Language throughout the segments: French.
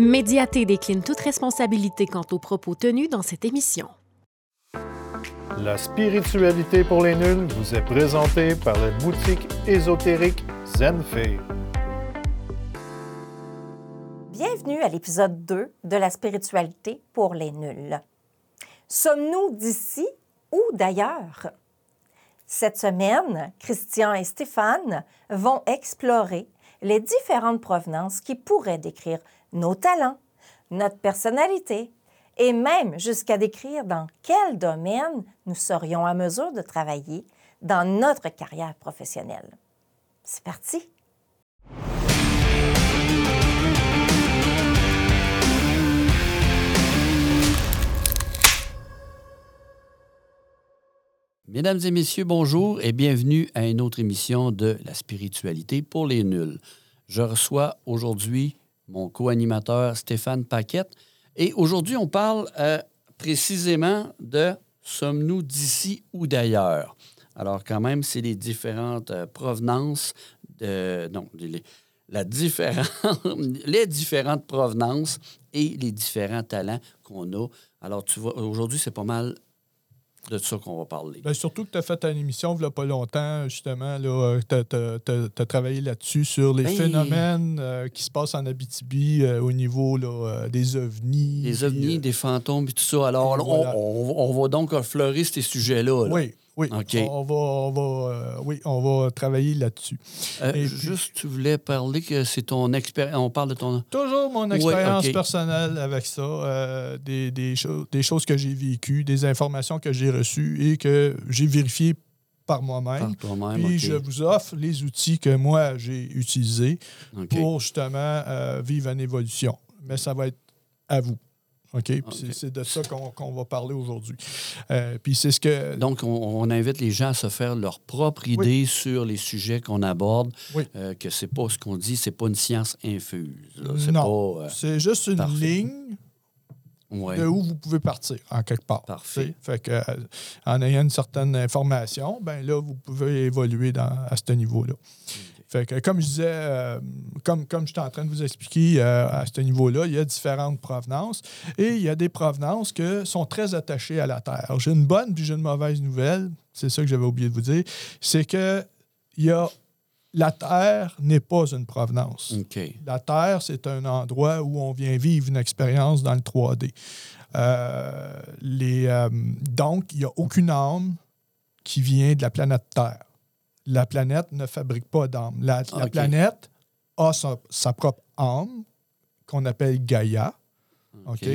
Médiaté décline toute responsabilité quant aux propos tenus dans cette émission. La spiritualité pour les nuls vous est présentée par la boutique ésotérique Zenfei. Bienvenue à l'épisode 2 de la spiritualité pour les nuls. Sommes-nous d'ici ou d'ailleurs? Cette semaine, Christian et Stéphane vont explorer les différentes provenances qui pourraient décrire nos talents, notre personnalité et même jusqu'à décrire dans quel domaine nous serions à mesure de travailler dans notre carrière professionnelle. C'est parti! Mesdames et messieurs, bonjour et bienvenue à une autre émission de La spiritualité pour les nuls. Je reçois aujourd'hui mon co-animateur Stéphane Paquette. Et aujourd'hui, on parle euh, précisément de sommes-nous d'ici ou d'ailleurs? Alors, quand même, c'est les différentes euh, provenances de. Non, la les différentes provenances et les différents talents qu'on a. Alors, tu vois, aujourd'hui, c'est pas mal de ça qu'on va parler. Bien, surtout que tu as fait une émission il n'y a pas longtemps, justement. Tu as, travaillé là-dessus sur les phénomènes euh, qui se passent en Abitibi euh, au niveau là, des ovnis. Des ovnis, euh, des fantômes et tout ça. Alors, on, va donc fleurir ces sujets-là. Là. Oui. Oui, on, va, on va, euh, oui, on va travailler là-dessus. Euh, juste, tu voulais parler que c'est ton expérience. On parle de ton. Toujours mon expérience personnelle avec ça, euh, des, des, des choses que j'ai vécues, des informations que j'ai reçues et que j'ai vérifiées par moi-même. Puis je vous offre les outils que moi j'ai utilisés pour justement vivre une évolution. Mais ça va être à vous. OK? C'est de ça qu'on va parler aujourd'hui. Euh, puis c'est ce que. Donc, on, invite les gens à se faire leur propre idée sur les sujets qu'on aborde. Oui. Euh, que c'est pas ce qu'on dit, c'est pas une science infuse. Non. Euh, c'est juste une ligne. de où vous pouvez partir, en quelque part. Parfait. Fait que, en ayant une certaine information, ben là, vous pouvez évoluer dans, à ce niveau-là. Fait que, comme je disais, euh, comme, comme je suis en train de vous expliquer euh, à ce niveau-là, il y a différentes provenances et il y a des provenances qui sont très attachées à la Terre. J'ai une bonne puis j'ai une mauvaise nouvelle, c'est ça que j'avais oublié de vous dire, c'est que il y a la Terre n'est pas une provenance. La Terre, c'est un endroit où on vient vivre une expérience dans le 3D. Euh, les, donc, il n'y a aucune âme qui vient de la planète Terre la planète ne fabrique pas d'âme. La, planète a sa, propre âme, qu'on appelle Gaïa. OK?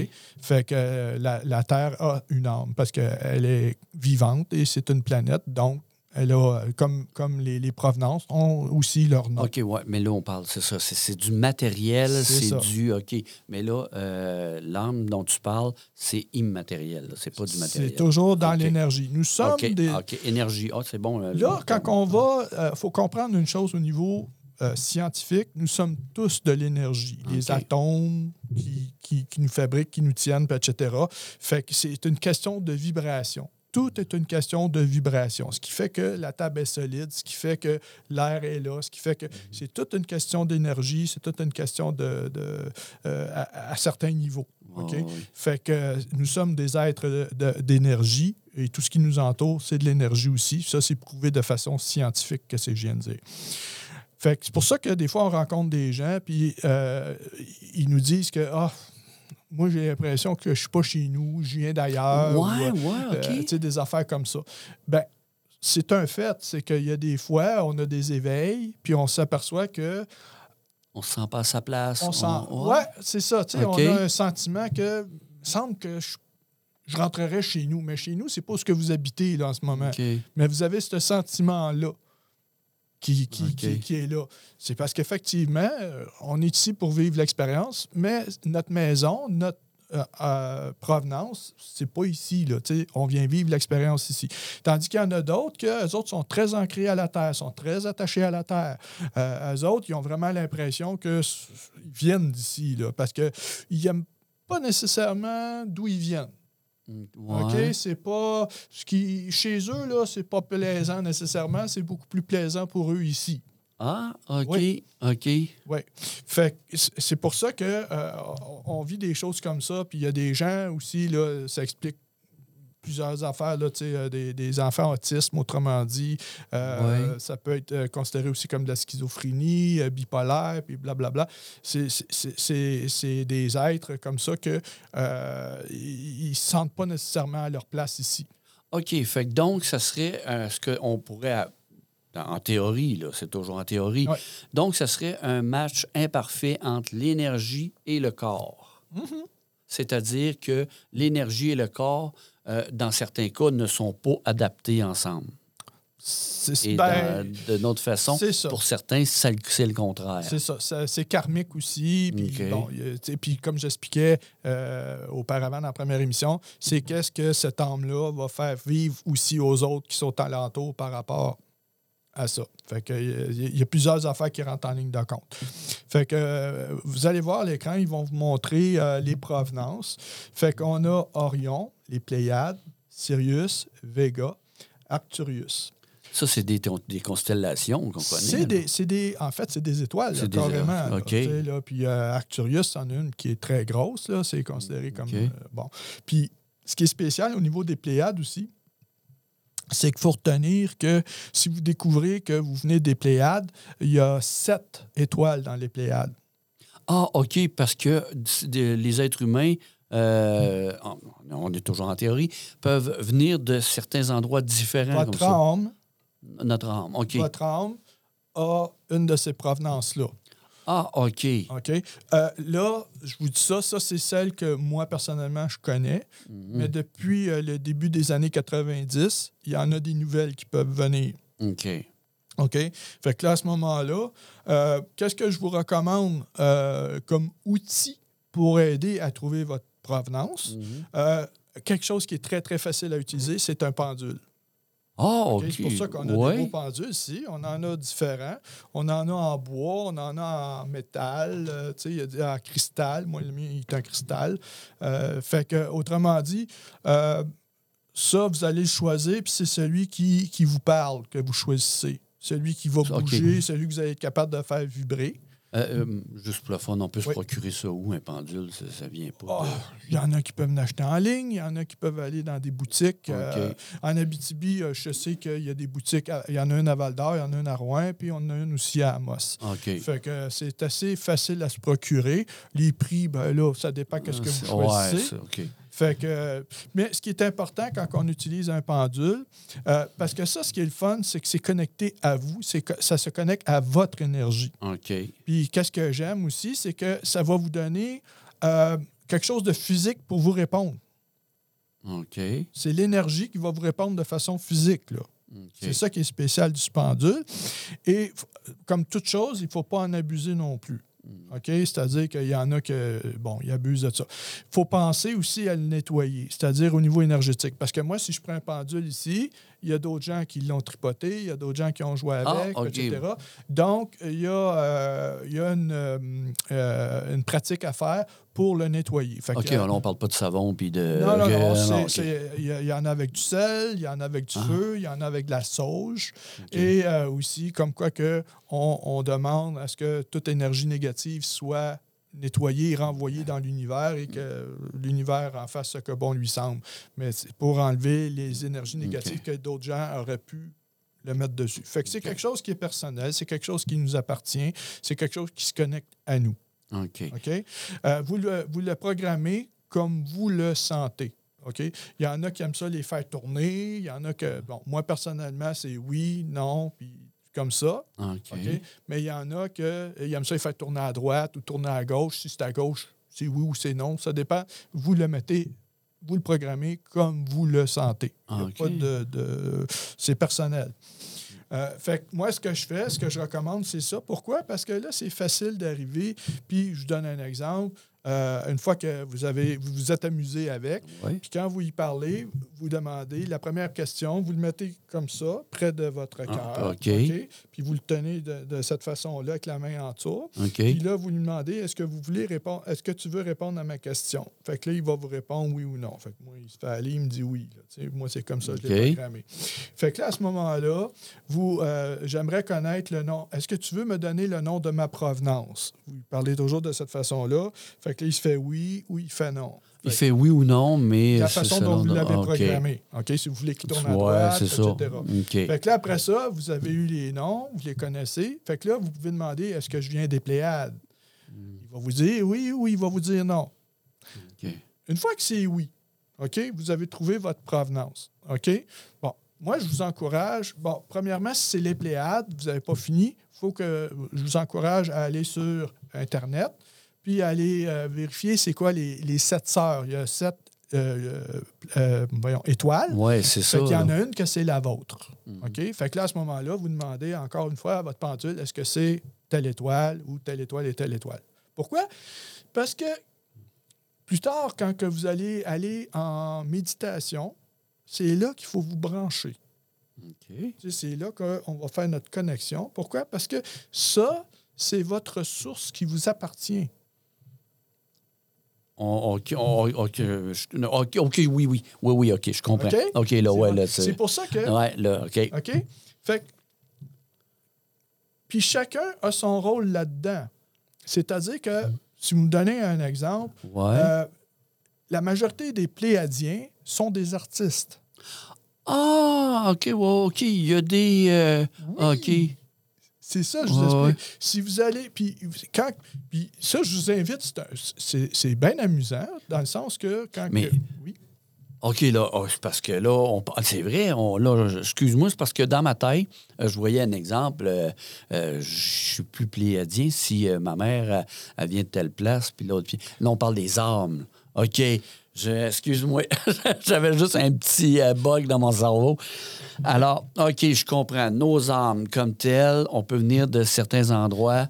Fait que euh, la, Terre a une âme parce qu'elle est vivante et c'est une planète, donc elle a, comme, comme les, provenances, ont aussi leur nom. OK, ouais, mais là, on parle, c'est ça, c'est du matériel, c'est du. OK, mais là, euh, l'âme dont tu parles, c'est immatériel, c'est pas du matériel. C'est toujours dans l'énergie. Nous sommes des. OK, énergie. Ah, c'est bon. Là, quand on va, il euh, faut comprendre une chose au niveau euh, scientifique, nous sommes tous de l'énergie. Les atomes qui, qui, qui, nous fabriquent, qui nous tiennent, etc. Fait que c'est une question de vibration tout est une question de vibration. Ce qui fait que la table est solide, ce qui fait que l'air est là, ce qui fait que c'est toute une question d'énergie, c'est toute une question de, euh, à, certains niveaux. Fait que nous sommes des êtres d'énergie et tout ce qui nous entoure, c'est de l'énergie aussi. Ça, c'est prouvé de façon scientifique que c'est je Fait que c'est pour ça que des fois, on rencontre des gens, puis euh, ils nous disent que ah, moi, j'ai l'impression que je ne suis pas chez nous, je viens d'ailleurs. Ouais, ouais, euh, tu sais, des affaires comme ça. Ben, c'est un fait. C'est qu'il y a des fois, on a des éveils, puis on s'aperçoit que. On se sent pas à sa place. On sent. Ouais, c'est ça. Tu sais, on a un sentiment que. Semble que je, rentrerais chez nous. Mais chez nous, c'est pas ce que vous habitez là, en ce moment. Mais vous avez ce sentiment-là qui, qui, est là. C'est parce qu'effectivement, euh, on est ici pour vivre l'expérience, mais notre maison, notre euh, euh, provenance, c'est pas ici. Là, on vient vivre l'expérience ici. Tandis qu'il y en a d'autres qui, eux autres, sont très ancrés à la terre, sont très attachés à la terre. Euh, eux autres, ils ont vraiment l'impression qu'ils viennent d'ici, parce qu'ils n'aiment pas nécessairement d'où ils viennent. OK? C'est pas. Ce qui, chez eux, là, c'est pas plaisant nécessairement, c'est beaucoup plus plaisant pour eux ici. Ah, OK, Oui. OK. Oui. Fait c'est pour ça que euh, on vit des choses comme ça. Puis il y a des gens aussi, là, ça explique plusieurs affaires, là, euh, des, des enfants autistes, autrement dit. Euh. Ça peut être euh, considéré aussi comme de la schizophrénie, euh, bipolaire, puis blablabla. C'est- des êtres comme ça que ils ne se sentent pas nécessairement à leur place ici. OK. Fait que donc, ça serait ce qu'on pourrait. En théorie, là, c'est toujours en théorie. Ouais. Donc, ça serait un match imparfait entre l'énergie et le corps. Mm-hmm. C'est-à-dire que l'énergie et le corps, euh, dans certains cas, ne sont pas adaptés ensemble. C'est Et ben, de notre façon, pour certains, c'est le contraire. C'est ça, c'est karmique aussi. Puis, bon, puis comme j'expliquais euh, auparavant dans la première émission, c'est qu'est-ce que cet homme-là va faire vivre aussi aux autres qui sont alentours par rapport à ça. Fait que, il y a- il y a plusieurs affaires qui rentrent en ligne de compte. Fait que euh, vous allez voir l'écran, ils vont vous montrer euh, les provenances. Fait qu'on a Orion, les Pléiades, Sirius, Vega, Arcturus. Ça, c'est des, des constellations qu'on connaît. Des, c'est des- en fait, c'est des étoiles, là, C'est des- carrément. là, là. Puis euh, Arcturus, en une qui est très grosse, là, c'est considéré comme... Euh, bon. Puis ce qui est spécial au niveau des Pléiades aussi, c'est qu'il faut retenir que si vous découvrez que vous venez des Pléiades, il y a sept étoiles dans les Pléiades. Ah, OK, parce que les êtres humains, euh, on- est toujours en théorie, peuvent venir de certains endroits différents Votre comme ça. âme, Notre âme, OK. votre âme a une de ces provenances-là. Ah, OK. OK? Euh, là, je vous dis ça, ça, c'est celle que moi, personnellement, je connais. Mhm. Mais depuis euh, le début des années 90, il y en a des nouvelles qui peuvent venir. OK. OK? Fait que là, à ce moment-là, euh, qu'est-ce que je vous recommande comme outil pour aider à trouver votre provenance? Mhm. Euh, quelque chose qui est très, très facile à utiliser, c'est un pendule. Ah, OK? OK. C'est pour ça qu'on a Ouais. des beaux pendules ici. On en a différents. On en a en bois, on en a en métal, euh, tu sais, il y a des- en cristal. Moi, le mien, il est en cristal. Euh, fait que, autrement dit, euh, ça, vous allez le choisir, puis c'est celui qui, qui vous parle que vous choisissez. Celui qui va bouger, celui que vous allez être capable de faire vibrer. Euh, euh, juste pour le fun, on peut se procurer ça où, un pendule? Ça, ça vient pas. Ah, Il y en a qui peuvent l'acheter en ligne, il y en a qui peuvent aller dans des boutiques. Euh, en Abitibi, je sais qu'il y a des boutiques. Il y en a une à Val d'Or, il y en a une à Rouen, puis on en a une aussi à Amos. Fait que c'est assez facile à se procurer. Les prix, ben là, ça dépend de ce que vous Ouais, choisissez. ça. Fait que, mais ce qui est important quand on utilise un pendule, euh, parce que ça, ce qui est le fun, c'est que c'est connecté à vous, c'est ça se connecte à votre énergie. OK. Puis qu'est-ce que j'aime aussi, c'est que ça va vous donner euh, quelque chose de physique pour vous répondre. OK. C'est l'énergie qui va vous répondre de façon physique. Là. C'est ça qui est spécial du pendule. Et comme toute chose, il ne faut pas en abuser non plus. Mm. OK? C'est-à-dire qu'il y en a que, bon, abusent de ça. Il faut penser aussi à le nettoyer, c'est-à-dire au niveau énergétique. Parce que moi, si je prends un pendule ici, il y a d'autres gens qui l'ont tripoté, il y a d'autres gens qui ont joué Ah, avec, etc. Donc, il y a, euh, il y a une, euh, euh, une pratique à faire pour le nettoyer. Fait que, OK, là, on parle pas de savon puis de. non, non, non. c'est- Il y, en a avec du sel, il y en a avec du Ah. feu, il y en a avec de la sauge. Et euh, aussi, comme quoi que on, on demande à ce que toute énergie négative soit nettoyée et renvoyée dans l'univers et que l'univers en fasse ce que bon lui semble. Mais c'est pour enlever les énergies négatives que d'autres gens auraient pu le mettre dessus. Fait que c'est quelque chose qui est personnel, c'est quelque chose qui nous appartient, c'est quelque chose qui se connecte à nous. OK. OK? Euh, vous, le, vous le programmez comme vous le sentez. OK? Il y en a qui aiment ça les faire tourner. Il y en a que, bon, moi personnellement, c'est oui, non, puis comme ça. OK. OK? Mais il y en a que ils aiment ça les faire tourner à droite ou tourner à gauche. Si c'est à gauche, c'est oui ou c'est non. Ça dépend. Vous le mettez, vous le programmez comme vous le sentez. Il y a OK. pas de, de- c'est personnel. Euh, fait que moi, ce que je fais, ce que je recommande, c'est ça. Pourquoi? Parce que là, c'est facile d'arriver. Puis, je vous donne un exemple. Euh, une fois que vous avez vous vous êtes amusé avec. Oui. Puis quand vous y parlez, vous demandez la première question, vous le mettez comme ça, près de votre cœur. Ah, OK? Puis vous le tenez de, de cette façon-là, avec la main en dessous. OK. Puis là, vous lui demandez est-ce que vous voulez répondre, est-ce que tu veux répondre à ma question? Fait que là, il va vous répondre oui ou non. Fait que moi, il se fait aller, il me dit oui. là. Moi, c'est comme ça que je l'ai programmé. Fait que là, à ce moment-là, vous, euh, j'aimerais connaître le nom. Est-ce que tu veux me donner le nom de ma provenance? Vous parlez toujours de cette façon-là. Fait que là, il se fait oui ou il fait non. Il Fait fait oui ou non, mais. la façon dont vous l'avez OK. programmé. OK? Si vous voulez qu'il tourne à Ouais, droite, ça. etc. OK. Fait que là, après ça, vous avez eu les noms, vous les connaissez. Fait que là, vous pouvez demander est-ce que je viens des Pléiades? Il va vous dire oui ou il va vous dire non. OK. Une fois que c'est oui, OK, vous avez trouvé votre provenance. OK? Bon, moi, je vous encourage. Bon, premièrement, si c'est les Pléiades, vous n'avez pas fini, il faut que je vous encourage à aller sur Internet puis aller euh, vérifier c'est quoi les, les sept sœurs. Il y a sept euh, euh, voyons, étoiles. Ouais, c'est ça. Fait qu'il y en a une que c'est la vôtre. Mhm. OK? Fait que là, à ce moment-là, vous demandez encore une fois à votre pendule est-ce que c'est telle étoile ou telle étoile et telle étoile? Pourquoi? Parce que plus tard, quand que vous allez aller en méditation, c'est là qu'il faut vous brancher. OK. Tu sais, C'est là qu'on va faire notre connexion. Pourquoi? Parce que ça, c'est votre source qui vous appartient. On- OK, on- oui, oui. Oui, oui, OK, je comprends. OK? Là, C'est ouais, là, C'est c'est. pour ça que Ouais, là, OK. OK? Fait que- Puis chacun a son rôle là-dedans. C'est-à-dire que, si vous me donnez un exemple, Ouais. euh, la majorité des Pléiadiens sont des artistes. Ah, OK, ouais, OK. Il y a des. euh, OK. C'est ça, je vous Ouais, explique. Si vous allez. Puis, quand, puis ça, je vous invite, c'est bien amusant, dans le sens que quand. Mais- que- oui. OK, là, oh, c'est parce que là, on, c'est vrai, on, là, excuse-moi, c'est parce que dans ma tête, euh, je voyais un exemple. euh, euh, je suis plus pléiadien si euh, ma mère, elle vient de telle place, puis l'autre. Là, on parle des âmes. OK, excuse-moi, j'avais juste un petit euh, bug dans mon cerveau. Alors, OK, je comprends. Nos âmes comme telles, on peut venir de certains endroits.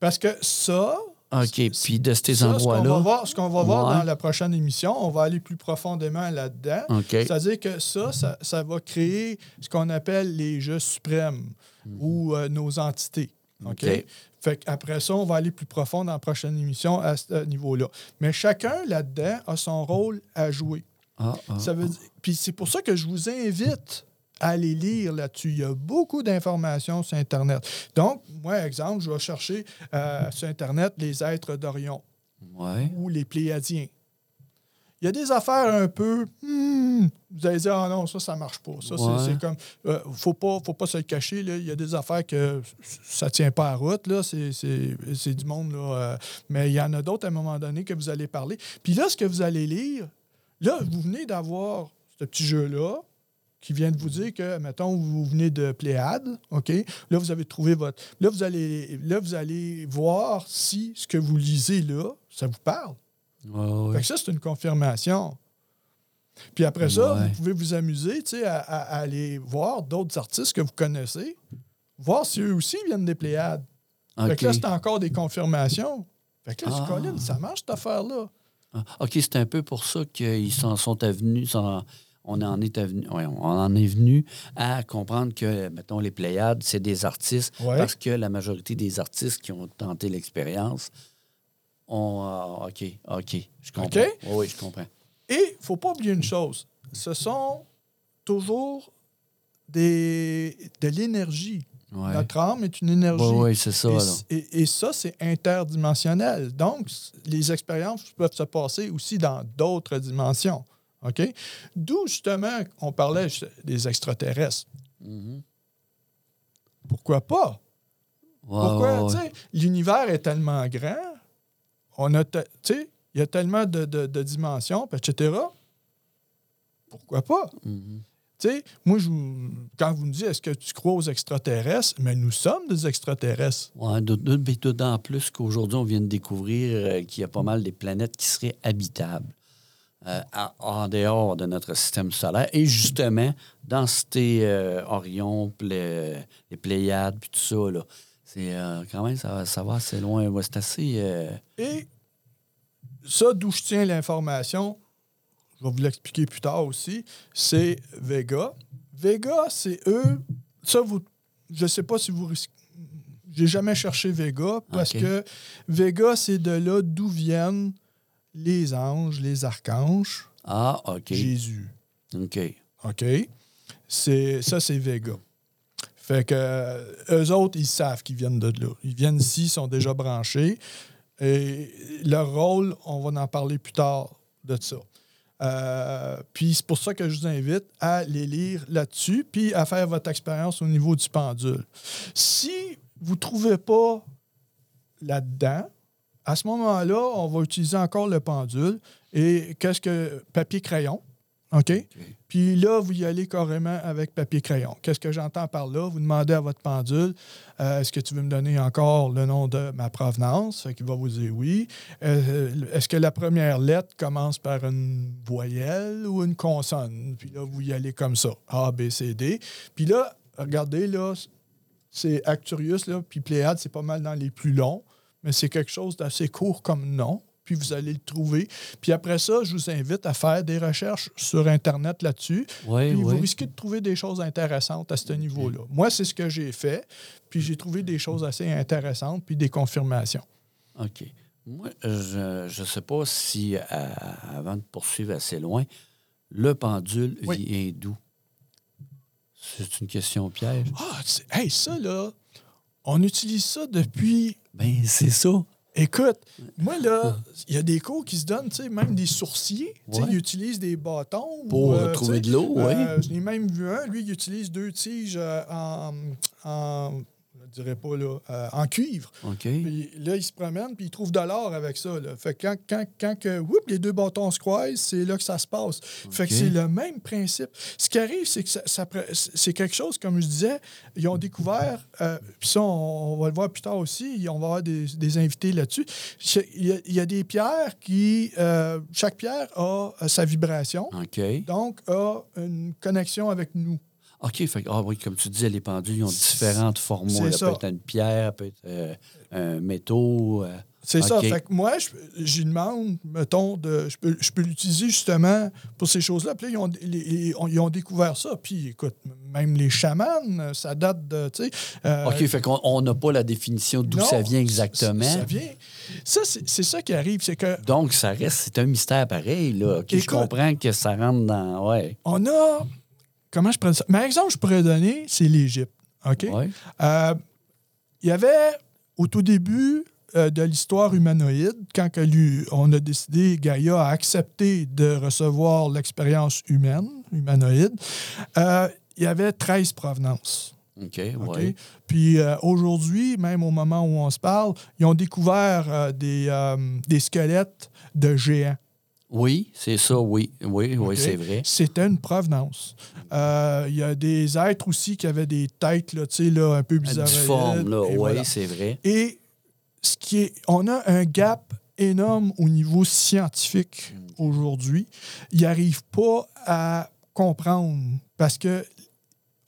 Parce que ça. OK, puis de ces ça, ce qu'on va endroits-là. voir, ce qu'on va voir Ouais. dans la prochaine émission, on va aller plus profondément là-dedans. OK. C'est-à-dire que ça, ça, ça va créer ce qu'on appelle les jeux suprêmes ou euh, nos entités. OK? OK. Fait qu'après ça, on va aller plus profond dans la prochaine émission à ce niveau-là. Mais chacun là-dedans a son rôle à jouer. Ah, ah. Ça veut dire- Puis c'est pour ça que je vous invite à aller lire là-dessus. Il y a beaucoup d'informations sur Internet. Donc, moi, exemple, je vais chercher euh, sur Internet les êtres d'Orion Ouais. ou les Pléiadiens. Il y a des affaires un peu. hmm, vous allez dire, ah non, ça, ça marche pas. Ça, c'est- Ouais. c'est comme. euh, faut, pas, faut pas se le cacher. Là. Il y a des affaires que ça tient pas à route. Là. C'est, c'est- c'est du monde. Là, euh, mais il y en a d'autres à un moment donné que vous allez parler. Puis là, ce que vous allez lire, là, vous venez d'avoir ce petit jeu-là qui vient de vous dire que, mettons, vous venez de Pléiade, OK? Là, vous avez trouvé votre... Là, vous allez, là, vous allez voir si ce que vous lisez là, ça vous parle. Ouais, ouais. Fait que ça, c'est une confirmation. Puis après ça, Ouais. vous pouvez vous amuser à, à- à aller voir d'autres artistes que vous connaissez, voir si eux aussi viennent des Pléiades. Fait OK. que là, c'est encore des confirmations. Fait que là, je Ah. Colin, ça marche cette affaire-là. Ah, OK, c'est un peu pour ça qu'ils s'en sont avenus. s'en- on en est avenu- ouais, on en est venu à comprendre que, mettons, les Pléiades, c'est des artistes, Ouais. parce que la majorité des artistes qui ont tenté l'expérience ont. ah, OK, OK, je comprends. Oui, oui, je comprends. Et il ne faut pas oublier une chose. Ce sont toujours des, de l'énergie. Ouais. Notre âme est une énergie. Oui, oui, c'est ça. Et, ça, c'est interdimensionnel. Donc, les expériences peuvent se passer aussi dans d'autres dimensions. OK? D'où, justement, on parlait des extraterrestres. Mhm. Pourquoi pas? Ouais, Pourquoi? ouais, ouais. L'univers est tellement grand, on a, tu sais, il y a tellement de, de- de dimensions, etc. Pourquoi pas? Mhm. Tu sais, moi, je, quand vous me dites est-ce que tu crois aux extraterrestres, mais nous sommes des extraterrestres. Ouais, d'autant plus qu'aujourd'hui, on vient de découvrir euh, qu'il y a pas mal des planètes qui seraient habitables euh, à- en dehors de notre système solaire. Et justement, dans ces euh, Orion, Plé- les Pléiades, puis tout ça, là, c'est euh, quand même, ça, va- ça va assez loin. Ouais, c'est assez. Et ça, d'où je tiens l'information, je vais vous l'expliquer plus tard aussi, c'est Vega. Vega, c'est eux. Ça, vous, je ne sais pas si vous risquez. J'ai jamais cherché Vega parce que Vega, c'est de là d'où viennent les anges, les archanges, Ah, OK. Jésus. OK. OK? C'est, ça, c'est Vega. Fait que eux autres, ils savent qu'ils viennent de là. Ils viennent ici, ils sont déjà branchés. Et leur rôle, on va en parler plus tard de ça. Euh, puis c'est pour ça que je vous invite à les lire là-dessus, puis à faire votre expérience au niveau du pendule. Si vous ne trouvez pas là-dedans, à ce moment-là, on va utiliser encore le pendule. Et qu'est-ce que papier-crayon? OK? Puis là, vous y allez carrément avec papier-crayon. Qu'est-ce que j'entends par là? Vous demandez à votre pendule, euh, est-ce que tu veux me donner encore le nom de ma provenance? Qu'il va vous dire oui. Euh, est-ce que la première lettre commence par une voyelle ou une consonne? Puis là, vous y allez comme ça. A, B, C, D. Puis là, regardez, là, c'est Acturius, là, puis Pléiade, c'est pas mal dans les plus longs, mais c'est quelque chose d'assez court comme nom. Puis vous allez le trouver. Puis après ça, je vous invite à faire des recherches sur Internet là-dessus. Oui, Puis vous risquez de trouver des choses intéressantes à ce niveau-là. Moi, c'est ce que j'ai fait. Puis j'ai trouvé des choses assez intéressantes, puis des confirmations. OK. Moi, je ne sais pas si, euh, avant de poursuivre assez loin, le pendule Oui. vient d'où? C'est une question piège. Ah, hey, ça, là, on utilise ça depuis. Ben, c'est ça. Écoute, moi, là, il y a des cours qui se donnent, tu sais, même des sourciers. Tu sais, Ouais. Ils utilisent des bâtons. Pour ou, euh, trouver de l'eau, oui. euh, J'en ai même vu un, lui, il utilise deux tiges euh, en, en. Je dirais pas, là, euh, en cuivre. Puis là, il se promène, puis il trouve de l'or avec ça. Là. Fait que quand, quand, quand que, whoop, les deux bâtons se croisent, c'est là que ça se passe. Fait que c'est le même principe. Ce qui arrive, c'est que ça, c'est quelque chose, comme je disais, ils ont découvert, euh, puis ça, on, on va le voir plus tard aussi, on va avoir des, des invités là-dessus. Il y, a, il y a des pierres qui, euh, chaque pierre a sa vibration, donc a une connexion avec nous. OK. Fait, que- ah oui, comme tu disais, les pendules, ils ont différentes formats. C'est Ça ça. peut être une pierre, ça peut être euh, un métaux. euh, C'est ça. Fait que moi, j'y demande, mettons, de, je peux, je peux l'utiliser justement pour ces choses-là. Puis là, ils ont, les- les- on- ils ont découvert ça. Puis écoute, même les chamans, ça date de, tu sais... euh, OK, fait qu'on on n'a pas la définition d'où ça vient exactement. Ça vient. Ça, c'est ça qui arrive, c'est que Donc, ça reste, c'est un mystère pareil, là. Je comprends que ça rentre dans. Ouais. on a... Comment je prends ça? Mais exemple, je pourrais donner, c'est l'Égypte. OK? Ouais. Euh, il y avait, au tout début euh, de l'histoire humanoïde, quand on a décidé, Gaïa a accepté de recevoir l'expérience humaine, humanoïde, euh, il y avait 13 provenances. OK, OK? ouais. Puis aujourd'hui, même au moment où on se parle, ils ont découvert des, des squelettes de géants. Oui, c'est ça, oui. Oui, oui, c'est vrai. C'était une provenance. Euh, Il y a des êtres aussi qui avaient des têtes là, tu sais, là, un peu bizarres. Difforme, là. Oui, voilà. c'est vrai. Et ce qui est, on a un gap énorme au niveau scientifique aujourd'hui. Ils n'arrivent pas à comprendre parce que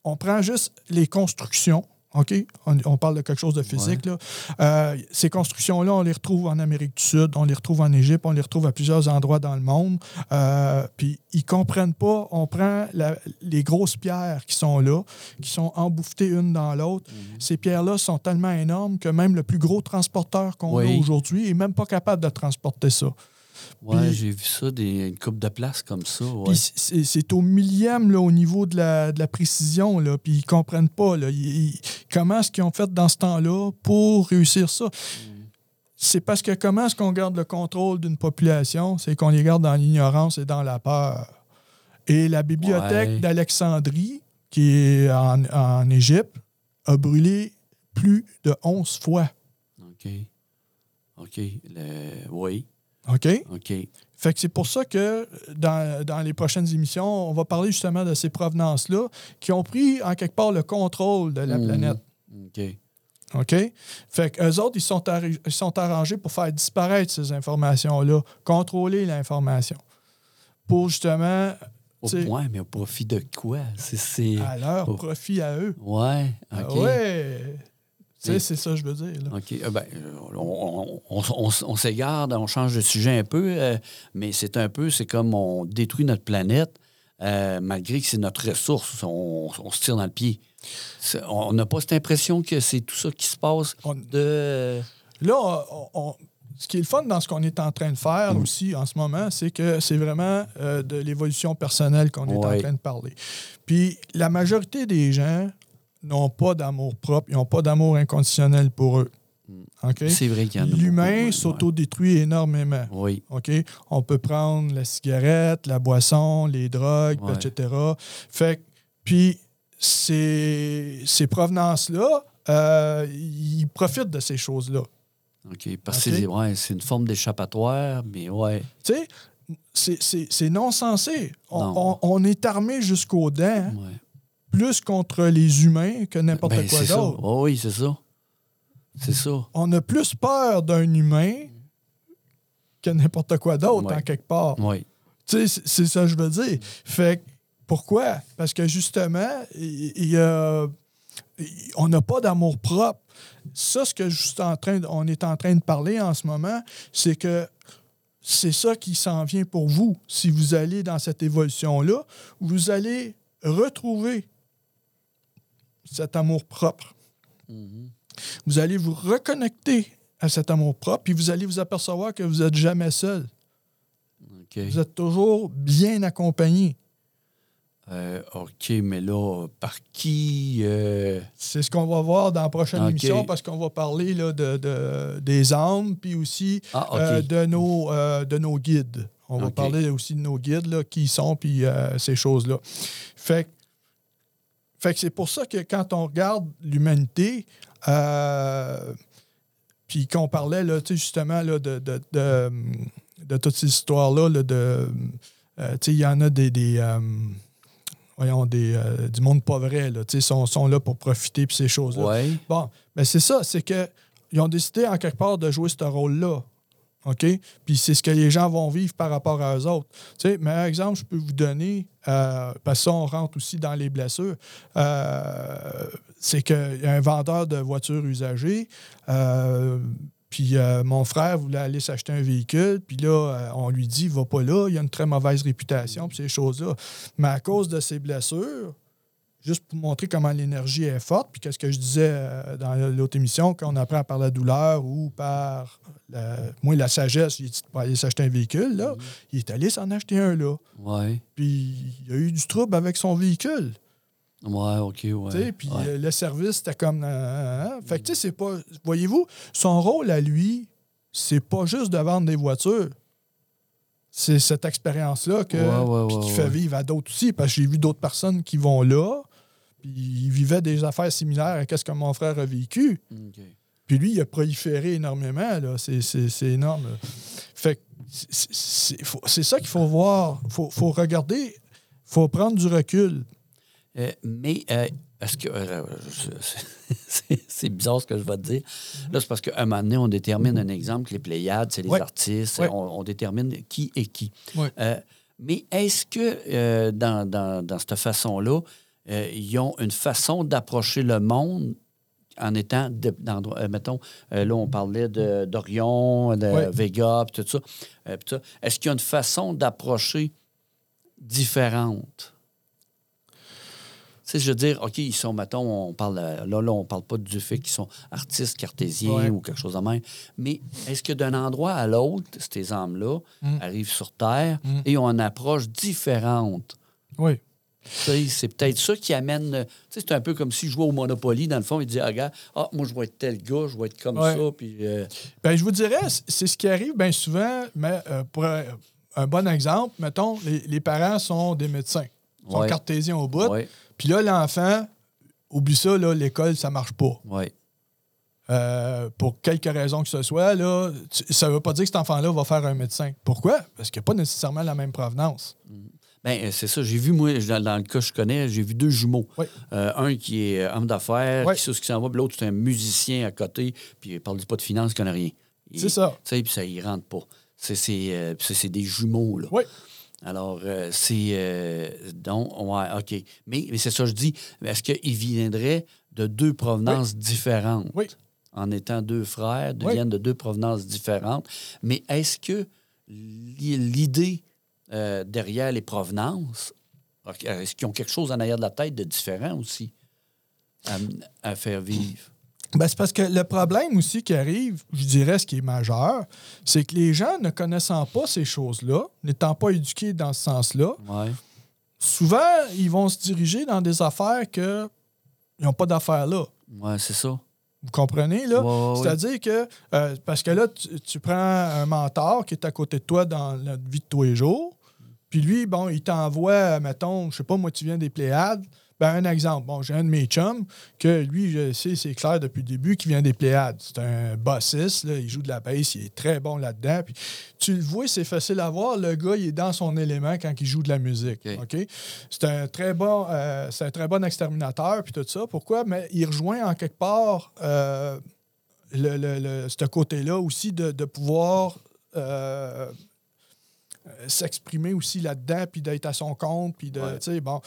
on prend juste les constructions. OK? On, on parle de quelque chose de physique. Là. Euh, ces constructions-là, on les retrouve en Amérique du Sud, on les retrouve en Égypte, on les retrouve à plusieurs endroits dans le monde. Euh, puis ils comprennent pas. On prend la- les grosses pierres qui sont là, qui sont embouffetées une dans l'autre. Ces pierres-là sont tellement énormes que même le plus gros transporteur qu'on Oui. a aujourd'hui est même pas capable de transporter ça. Ouais, j'ai vu ça, des, une coupe de place comme ça. Ouais. C'est- au millième là, au niveau de la, de la précision. Là, puis ils comprennent pas. Là, Ils- comment est-ce qu'ils ont fait dans ce temps-là pour réussir ça? C'est parce que comment est-ce qu'on garde le contrôle d'une population? C'est qu'on les garde dans l'ignorance et dans la peur. Et la bibliothèque Ouais. d'Alexandrie, qui est en, en Égypte, a brûlé plus de 11 fois. OK. OK. Le- Oui. OK? OK. Fait que c'est pour ça que dans, dans les prochaines émissions, on va parler justement de ces provenances-là qui ont pris en quelque part le contrôle de la Mhm. planète. OK. OK? Fait qu'eux autres, ils sont, ils sont arrangés pour faire disparaître ces informations-là, contrôler l'information. Pour justement, Au point, mais au profit de quoi? C'est. à leur profit à eux. Ouais. Ah OK. ouais! C'est ça que je veux dire. là. OK. Euh, ben, euh, on, on- on- on s'égare, on change de sujet un peu, euh, mais c'est un peu, c'est comme on détruit notre planète, euh, malgré que c'est notre ressource, on, on se tire dans le pied. On n'a pas cette impression que c'est tout ça qui se passe de... Là, ce qui est le fun dans ce qu'on est en train de faire Mm. aussi en ce moment, c'est que c'est vraiment de l'évolution personnelle qu'on est en train de parler. Puis la majorité des gens n'ont pas d'amour propre, ils n'ont pas d'amour inconditionnel pour eux. Mm. C'est vrai qu'il y en a L'humain ouais, s'autodétruit énormément. ouais. Oui. OK? On peut prendre la cigarette, la boisson, les drogues, Ouais. etc. Fait que- puis ces, ces provenances-là, euh, ils profitent de ces choses-là. OK. Parce que OK? c'est ouais, une forme d'échappatoire, mais ouais. Tu sais, c'est- non sensé. On, Non. on- on est armé jusqu'aux dents, ouais. Plus contre les humains que n'importe Ben, quoi c'est ça. d'autre. Oh, oui, c'est ça. C'est ça. On a plus peur d'un humain que n'importe quoi d'autre, Ouais. en quelque part. Oui. Tu sais, c'est- ça que je veux dire. Fait pourquoi? Parce que justement, il y a- on n'a pas d'amour propre. Ça, ce que je suis en train de- on est en train de parler en ce moment, c'est que c'est ça qui s'en vient pour vous. Si vous allez dans cette évolution-là, vous allez retrouver cet amour propre. Mhm. Vous allez vous reconnecter à cet amour propre, puis vous allez vous apercevoir que vous n'êtes jamais seul. Vous êtes toujours bien accompagné. Euh, OK, mais là, par qui? euh, C'est ce qu'on va voir dans la prochaine émission parce qu'on va parler là, de, de- des âmes puis aussi Ah, euh, de, nos, de nos guides. On va parler aussi de nos guides, là, qui ils sont puis ces choses-là. Fait, que- fait que c'est pour ça que quand on regarde l'humanité, euh, puis qu'on parlait là, justement là, de, de, de, de toutes ces histoires-là, là, de, euh, il y en a des, des, euh, voyons, des, du monde pas vrai, là, sont, sont là pour profiter puis ces choses-là. ouais. Bon, mais c'est ça, c'est que ils ont décidé en quelque part de jouer ce rôle-là. OK? Puis c'est ce que les gens vont vivre par rapport à eux autres. Tu sais, meilleur exemple, je peux vous donner, euh, parce que ça, on rentre aussi dans les blessures, euh, c'est qu'il y a un vendeur de voitures usagées, euh, puis mon frère voulait aller s'acheter un véhicule, puis là, on lui dit, va pas là, il a une très mauvaise réputation, puis ces choses-là. Mais à cause de ses blessures, juste pour montrer comment l'énergie est forte, puis qu'est-ce que je disais euh, dans l'autre émission, qu'on apprend par la douleur ou par, la, moi, la sagesse, de pas aller s'acheter un véhicule, là. Il est allé s'en acheter un, là. Ouais. Puis il a eu du trouble avec son véhicule. Ouais, OK, ouais. Puis Ouais. euh, le service, c'était comme... euh. Fait que, tu sais, c'est pas... Voyez-vous, son rôle à lui, c'est pas juste de vendre des voitures. C'est cette expérience-là que, Ouais, ouais, puis ouais, qui fait vivre à d'autres aussi. Parce que j'ai vu d'autres personnes qui vont là, puis ils vivaient des affaires similaires à ce que mon frère a vécu. Puis lui, il a proliféré énormément. là. C'est, énorme. là. Fait que c'est, ça qu'il faut voir. Il faut, faut regarder. faut prendre du recul. Euh, mais euh, est-ce que. euh, c'est- bizarre ce que je vais te dire. Là, c'est parce qu'à un moment donné, on détermine un exemple, les Pléiades, c'est les Ouais. artistes, Ouais. on, on détermine qui est qui. Ouais. Mais est-ce que dans, dans- dans cette façon-là, euh, ils ont une façon d'approcher le monde en étant, de- euh, mettons, euh, là, on parlait de- d'Orion, de, Ouais. Vega, puis tout ça. euh, ça. Est-ce qu'il y a une façon d'approcher différente? Tu sais, je veux dire, OK, ils sont, mettons, on parle, là, là, on parle pas du fait qu'ils sont artistes cartésiens Ouais. ou quelque chose de même, mais est-ce que d'un endroit à l'autre, ces âmes-là Mm. arrivent sur Terre Mm. et ont une approche différente? Oui. C'est peut-être ça qui amène. euh, C'est un peu comme si je jouais au Monopoly, dans le fond, il dit, ah, regarde, ah, moi, je vais être tel gars, je vais être comme Ouais. ça. Puis, euh, Ben, je vous dirais, c'est ce qui arrive bien souvent, mais euh, pour un, bon exemple, mettons, les, les parents sont des médecins. Ils sont Ouais. cartésiens au bout. Puis là, l'enfant, oublie ça, l'école, ça marche pas. ouais. Euh, pour quelque raison que ce soit, là, tu- ça ne veut pas dire que cet enfant-là va faire un médecin. Pourquoi? Parce qu'il n'y a pas nécessairement la même provenance. Ben, euh, c'est ça. J'ai vu, moi, dans, dans le cas que je connais, j'ai vu deux jumeaux. Oui. Euh, un qui est homme d'affaires, Oui. qui sait ce qui s'en va, puis l'autre, c'est un musicien à côté, puis il parle pas de finances, il connaît rien. C'est ça. Tu sais, puis ça, il rentre pas. C'est, euh, des jumeaux, là. Oui. Alors, euh, c'est. euh, donc, ouais, OK. Mais, mais c'est ça, je dis. Est-ce qu'il viendrait de deux provenances différentes? Oui. En étant deux frères, deviennent de deux provenances différentes. Mais est-ce que l'i- l'idée euh, derrière les provenances, est-ce qu'ils ont quelque chose en arrière de la tête de différent aussi à, à faire vivre? Ben, c'est parce que le problème aussi qui arrive, je dirais ce qui est majeur, c'est que les gens ne connaissant pas ces choses-là, n'étant pas éduqués dans ce sens-là, Ouais. souvent, ils vont se diriger dans des affaires que ils n'ont pas d'affaires là. Ouais, c'est ça. Vous comprenez, là? Ouais, ouais, ouais. C'est-à-dire que, euh, parce que là, tu, tu prends un mentor qui est à côté de toi dans la vie de tous les jours, puis lui, bon, il t'envoie, mettons, je sais pas, moi, tu viens des Pléiades. Ben, un exemple, bon, j'ai un de mes chums que lui, je sais, c'est clair depuis le début, qui vient des Pléiades. C'est un bassiste, là, il joue de la bass, il est très bon là-dedans. Puis tu le vois, c'est facile à voir, le gars, il est dans son élément quand il joue de la musique. OK. OK? C'est un très bon, euh, c'est un très bon exterminateur, puis tout ça. Pourquoi? Mais il rejoint en quelque part euh, le, le- le- ce côté-là aussi de, de pouvoir euh, euh, s'exprimer aussi là-dedans, puis d'être à son compte, puis de, Ouais. tu sais, bon.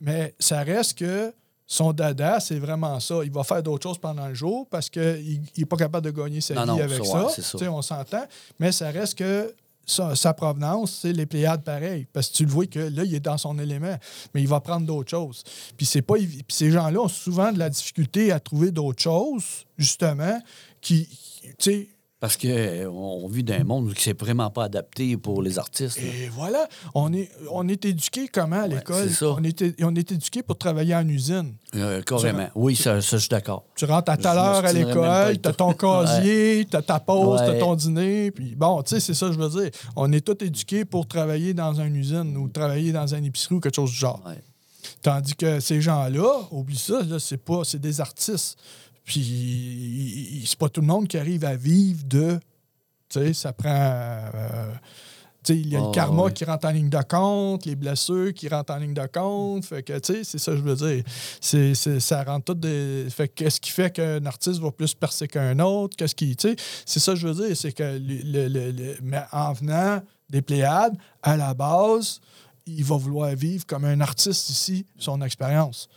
Mais ça reste que son dada, c'est vraiment ça. Il va faire d'autres choses pendant le jour parce qu'il n'est pas capable de gagner sa Non, vie non, avec ça, on s'entend. Mais ça reste que sa, sa provenance, c'est les Pléiades pareil. Parce que tu le vois que là, il est dans son élément. Mais il va prendre d'autres choses. Puis c'est pas puis ces gens-là ont souvent de la difficulté à trouver d'autres choses, justement, qui, qui- tu sais, Parce qu'on vit dans un monde qui s'est vraiment pas adapté pour les artistes. là. Et voilà, on est, on est éduqué comment à Ouais, l'école? c'est ça. On est, on est éduqué pour travailler en usine. Euh, carrément. Oui, ça, ça, je suis d'accord. Tu rentres à Je telle heure à l'école, tu as ton casier, tu as ta pause, tu Ouais. as ton dîner. Puis bon, tu sais, c'est ça que je veux dire. On est tous éduqués pour travailler dans une usine ou travailler dans un épicerie ou quelque chose du genre. Ouais. Tandis que ces gens-là, oublie ça, là, c'est pas, c'est des artistes. Puis c'est pas tout le monde qui arrive à vivre de. Tu sais, ça prend. euh, tu sais, il y a Ah, le karma ouais. qui rentre en ligne de compte, les blessures qui rentrent en ligne de compte. Fait que, tu sais, c'est ça que je veux dire. C'est, c'est- ça rentre tout des. Fait que qu'est-ce qui fait qu'un artiste va plus percer qu'un autre? Qu'est-ce qui. Tu sais, c'est ça que je veux dire. C'est que. le- le- le- mais en venant des Pléiades, à la base, il va vouloir vivre comme un artiste ici, son expérience.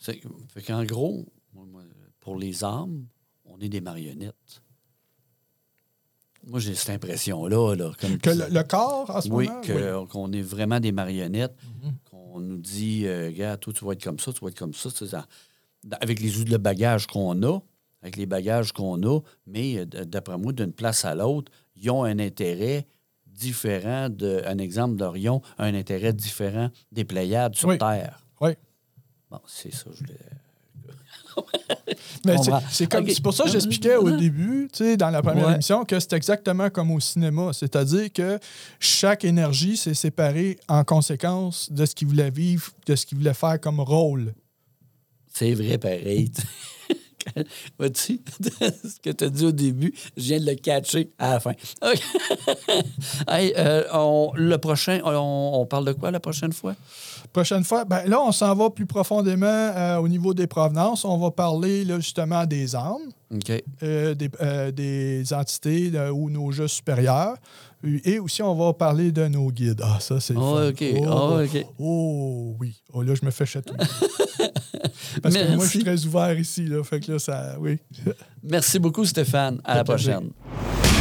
C'est- Fait qu'en gros, pour les âmes, on est des marionnettes. Moi, j'ai cette impression-là. Là, comme Que tu- le, le corps, en ce oui, moment? que- qu'on est vraiment des marionnettes, Mhm. qu'on nous dit, euh, gars, toi, tu vas être comme ça, tu vas être comme ça. avec les outils de bagage qu'on a, avec les bagages qu'on a, mais euh, d'après moi, d'une place à l'autre, ils ont un intérêt différent de, un exemple d'Orion, un intérêt différent des Pléiades sur Oui. Terre. Oui. Bon, c'est ça, je voulais. Mais c'est, c'est comme, Ok. c'est pour ça que j'expliquais au début, tu sais, dans la première Ouais. émission, que c'est exactement comme au cinéma. C'est-à-dire que chaque énergie s'est séparée en conséquence de ce qu'il voulait vivre, de ce qu'il voulait faire comme rôle. C'est vrai, pareil. Vois-tu, ce que tu as dit au début, je viens de le catcher à la fin. OK. Hey, euh, on- le prochain, on, on parle de quoi la prochaine fois? Prochaine fois, ben là, on s'en va plus profondément euh, au niveau des provenances. On va parler là, justement des âmes. OK. euh, des, des entités ou nos jeux supérieurs. Et aussi, on va parler de nos guides. Ah, ça, c'est Ah, fun. OK. Oh, Ah, OK. oh, oui. Oh, là, je me fais chatouiller. Parce que moi, je suis très ouvert ici. Là, fait que là, ça... Oui. Merci beaucoup, Stéphane. À la plaisir. prochaine.